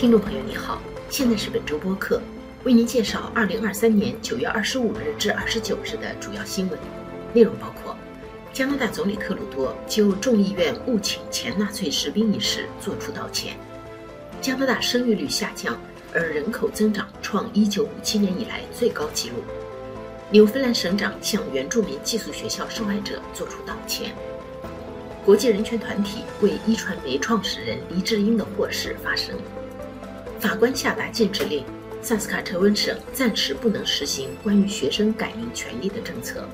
听众朋友，你好，现在是本周播客，为您介绍二零二三年九月二十五日至二十九日的主要新闻。内容，包括加拿大总理特鲁多就众议院误请前纳粹士兵一事作出道歉；加拿大生育率下降，而人口增长创一九五七年以来最高纪录；纽芬兰省长向原住民寄宿学校受害者作出道歉；国际人权团体为一传媒创始人黎智英的获释发声。法官下达禁止令，萨斯卡特温省暂时不能实行关于学生改名权利的政策。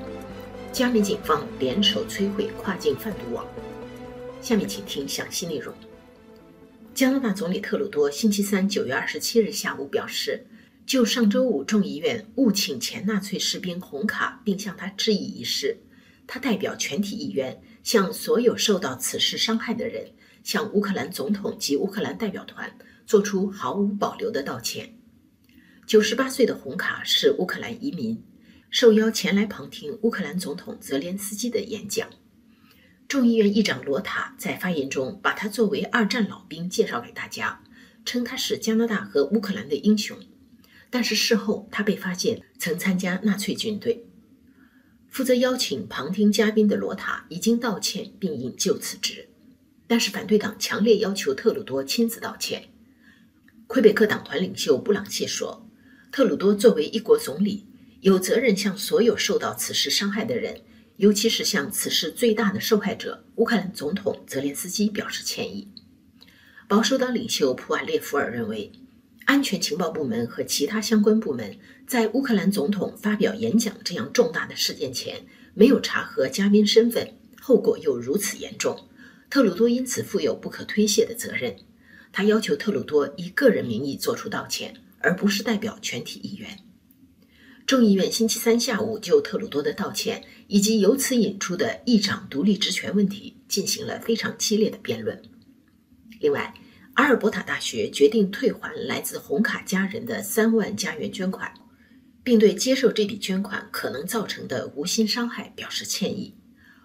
加里警方联手摧毁跨境贩毒网。下面请听详细内容。加拿大总理特鲁多星期三九月二十七日下午表示，就上周五众议院误请前纳粹士兵红卡并向他致意一事，他代表全体议员向所有受到此事伤害的人，向乌克兰总统及乌克兰代表团。做出毫无保留的道歉。九十八岁的红卡是乌克兰移民，受邀前来旁听乌克兰总统泽连斯基的演讲。众议院议长罗塔在发言中把他作为二战老兵介绍给大家，称他是加拿大和乌克兰的英雄。但是事后他被发现曾参加纳粹军队。负责邀请旁听嘉宾的罗塔已经道歉并引咎辞职，但是反对党强烈要求特鲁多亲自道歉。魁北克党团领袖布朗谢说：“特鲁多作为一国总理，有责任向所有受到此事伤害的人，尤其是向此事最大的受害者乌克兰总统泽连斯基表示歉意。”保守党领袖普瓦列夫尔认为，安全情报部门和其他相关部门在乌克兰总统发表演讲这样重大的事件前没有查核嘉宾身份，后果又如此严重，特鲁多因此负有不可推卸的责任。他要求特鲁多以个人名义作出道歉，而不是代表全体议员。众议院星期三下午就特鲁多的道歉以及由此引出的议长独立职权问题进行了非常激烈的辩论。另外，阿尔伯塔大学决定退还来自红卡家人的三万加元捐款，并对接受这笔捐款可能造成的无心伤害表示歉意。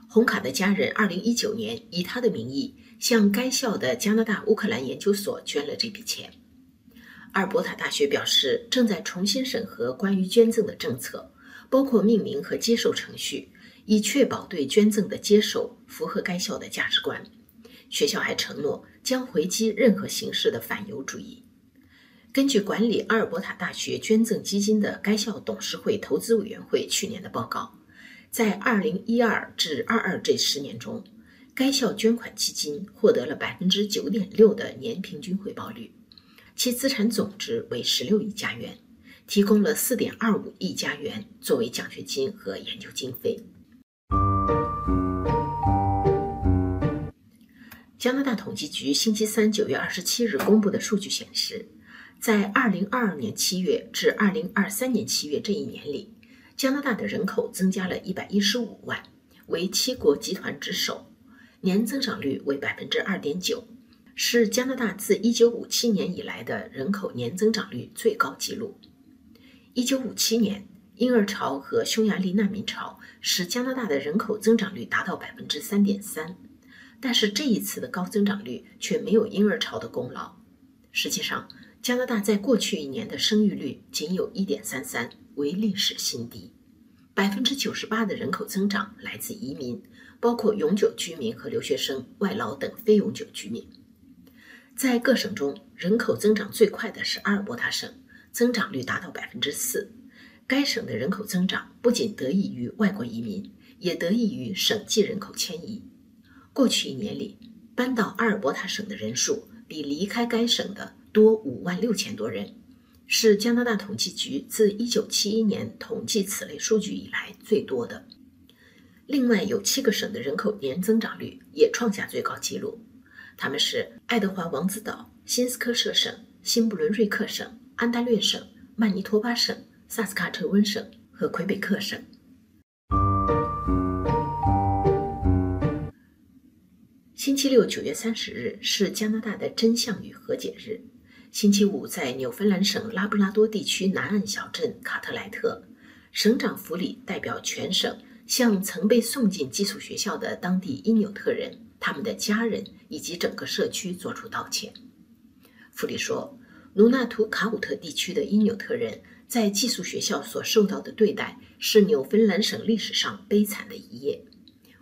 红卡的家人二零一九年以他的名义。向该校的加拿大乌克兰研究所捐了这笔钱。阿尔伯塔大学表示，正在重新审核关于捐赠的政策，包括命名和接受程序，以确保对捐赠的接受符合该校的价值观。学校还承诺将回击任何形式的反犹主义。根据管理阿尔伯塔大学捐赠基金的该校董事会投资委员会去年的报告，在2012至22这十年中。该校捐款基金获得了百分之九点六的年平均回报率，其资产总值为十六亿加元，提供了四点二五亿加元作为奖学金和研究经费。加拿大统计局星期三九月二十七日公布的数据显示，在二零二二年七月至二零二三年七月这一年里，加拿大的人口增加了一百一十五万，为七国集团之首。年增长率为百分之二点九，是加拿大自一九五七年以来的人口年增长率最高纪录。一九五七年婴儿潮和匈牙利难民潮使加拿大的人口增长率达到百分之三点三，但是这一次的高增长率却没有婴儿潮的功劳。实际上，加拿大在过去一年的生育率仅有一点三三，为历史新低。百分之九十八的人口增长来自移民。包括永久居民和留学生、外劳等非永久居民。在各省中，人口增长最快的是阿尔伯塔省，增长率达到百分之四。该省的人口增长不仅得益于外国移民，也得益于省际人口迁移。过去一年里，搬到阿尔伯塔省的人数比离开该省的多五万六千多人，是加拿大统计局自1971年统计此类数据以来最多的。另外有七个省的人口年增长率也创下最高纪录，他们是爱德华王子岛、新斯科舍省、新布伦瑞克省、安大略省、曼尼托巴省、萨斯卡特温省和魁北克省。星期六九月三十日是加拿大的真相与和解日。星期五在纽芬兰省拉布拉多地区南岸小镇卡特莱特，省长弗里代表全省。向曾被送进寄宿学校的当地因纽特人、他们的家人以及整个社区作出道歉。弗里说：“努纳图卡武特地区的因纽特人在寄宿学校所受到的对待是纽芬兰省历史上悲惨的一页。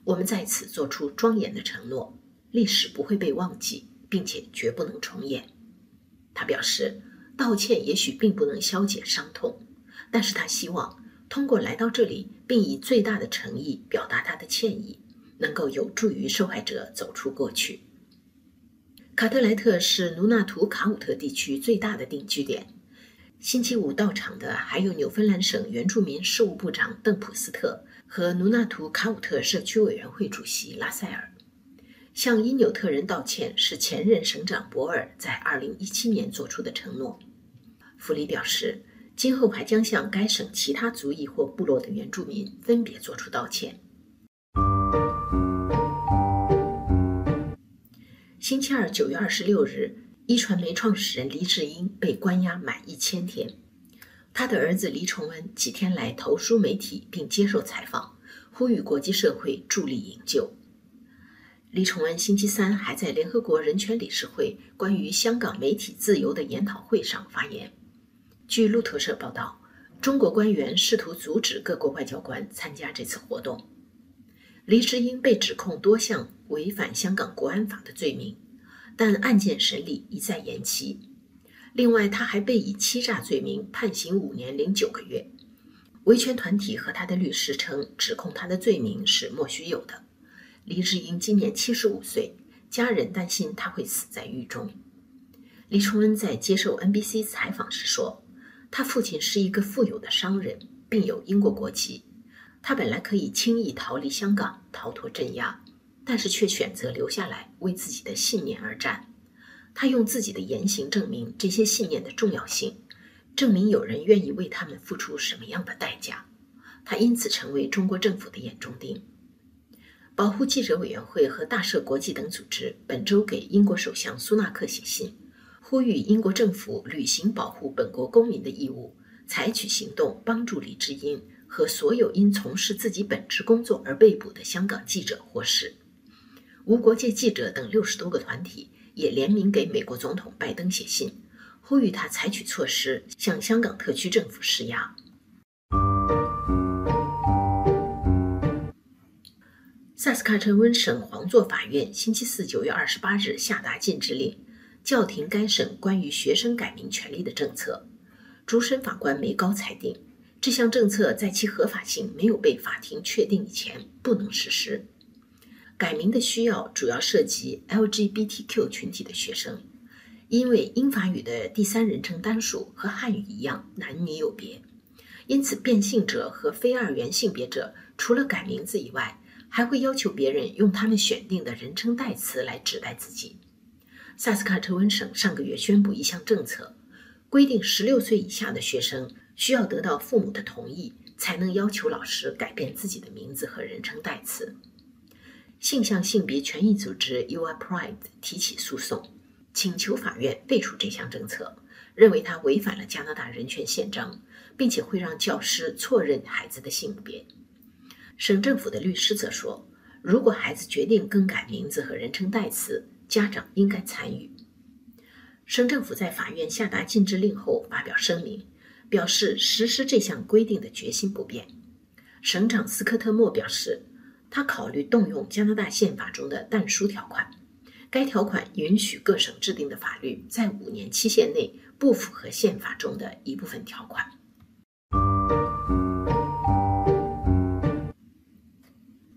我们在此做出庄严的承诺：历史不会被忘记，并且绝不能重演。他表示，道歉也许并不能消解伤痛，但是他希望通过来到这里，并以最大的诚意表达他的歉意，能够有助于受害者走出过去。卡特莱特是努纳图卡武特地区最大的定居点。星期五到场的还有纽芬兰省原住民事务部长邓普斯特和努纳图卡武特社区委员会主席拉塞尔。向因纽特人道歉是前任省长博尔在2017年做出的承诺。弗里表示，今后还将向该省其他族裔或部落的原住民分别作出道歉。星期二，九月二十六日，一传媒创始人黎智英被关押满一千天。他的儿子黎崇恩几天来投书媒体并接受采访，呼吁国际社会助力营救。黎崇恩星期三还在联合国人权理事会关于香港媒体自由的研讨会上发言。据路透社报道，中国官员试图阻止各国外交官参加这次活动。黎智英被指控多项违反香港国安法的罪名，但案件审理一再延期。另外，他还被以欺诈罪名判刑五年零九个月。维权团体和他的律师称，指控他的罪名是莫须有的。黎智英今年七十五岁，家人担心他会死在狱中。黎崇恩在接受 NBC 采访时说，他父亲是一个富有的商人，并有英国国籍。他本来可以轻易逃离香港，逃脱镇压，但是却选择留下来，为自己的信念而战。他用自己的言行证明这些信念的重要性，证明有人愿意为他们付出什么样的代价。他因此成为中国政府的眼中钉。保护记者委员会和大赦国际等组织本周给英国首相苏纳克写信，呼吁英国政府履行保护本国公民的义务，采取行动帮助李智英。和所有因从事自己本职工作而被捕的香港记者获释，无国界记者等六十多个团体也联名给美国总统拜登写信，呼吁他采取措施向香港特区政府施压。萨斯卡彻温省皇座法院星期四九月二十八日下达禁止令，叫停该省关于学生改名权利的政策。主审法官梅高裁定。这项政策在其合法性没有被法庭确定以前不能实施。改名的需要主要涉及 LGBTQ 群体的学生，因为英法语的第三人称单数和汉语一样男女有别，因此变性者和非二元性别者除了改名字以外，还会要求别人用他们选定的人称代词来指代自己。萨斯喀彻温省上个月宣布一项政策，规定十六岁以下的学生。需要得到父母的同意，才能要求老师改变自己的名字和人称代词。性向性别权益组织 u r Pride 提起诉讼，请求法院废除这项政策，认为它违反了加拿大人权宪章，并且会让教师错认孩子的性别。省政府的律师则说，如果孩子决定更改名字和人称代词，家长应该参与。省政府在法院下达禁制令后发表声明。表示实施这项规定的决心不变。省长斯科特莫表示，他考虑动用加拿大宪法中的但书条款，该条款允许各省制定的法律在五年期限内不符合宪法中的一部分条款。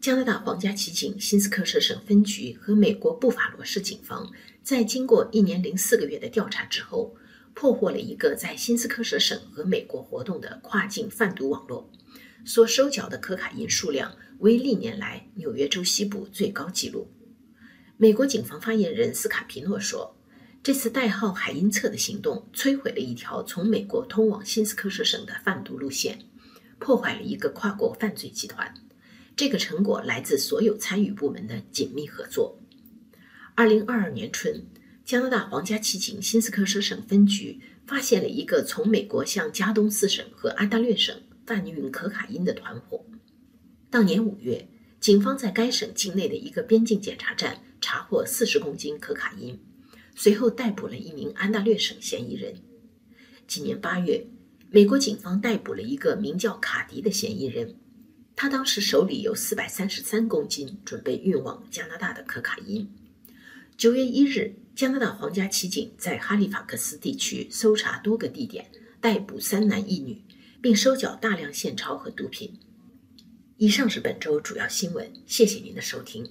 加拿大皇家骑警新斯科舍省分局和美国布法罗市警方在经过一年零四个月的调查之后。破获了一个在新斯科舍省和美国活动的跨境贩毒网络，所收缴的可卡因数量为历年来纽约州西部最高纪录。美国警方发言人斯卡皮诺说：“这次代号‘海因策’的行动摧毁了一条从美国通往新斯科舍省的贩毒路线，破坏了一个跨国犯罪集团。这个成果来自所有参与部门的紧密合作。”二零二二年春。加拿大皇家骑警新斯科舍省分局发现了一个从美国向加东四省和安大略省贩运可卡因的团伙。当年五月，警方在该省境内的一个边境检查站查获四十公斤可卡因，随后逮捕了一名安大略省嫌疑人。今年八月，美国警方逮捕了一个名叫卡迪的嫌疑人，他当时手里有四百三十三公斤准备运往加拿大的可卡因。九月一日，加拿大皇家骑警在哈利法克斯地区搜查多个地点，逮捕三男一女，并收缴大量现钞和毒品。以上是本周主要新闻，谢谢您的收听。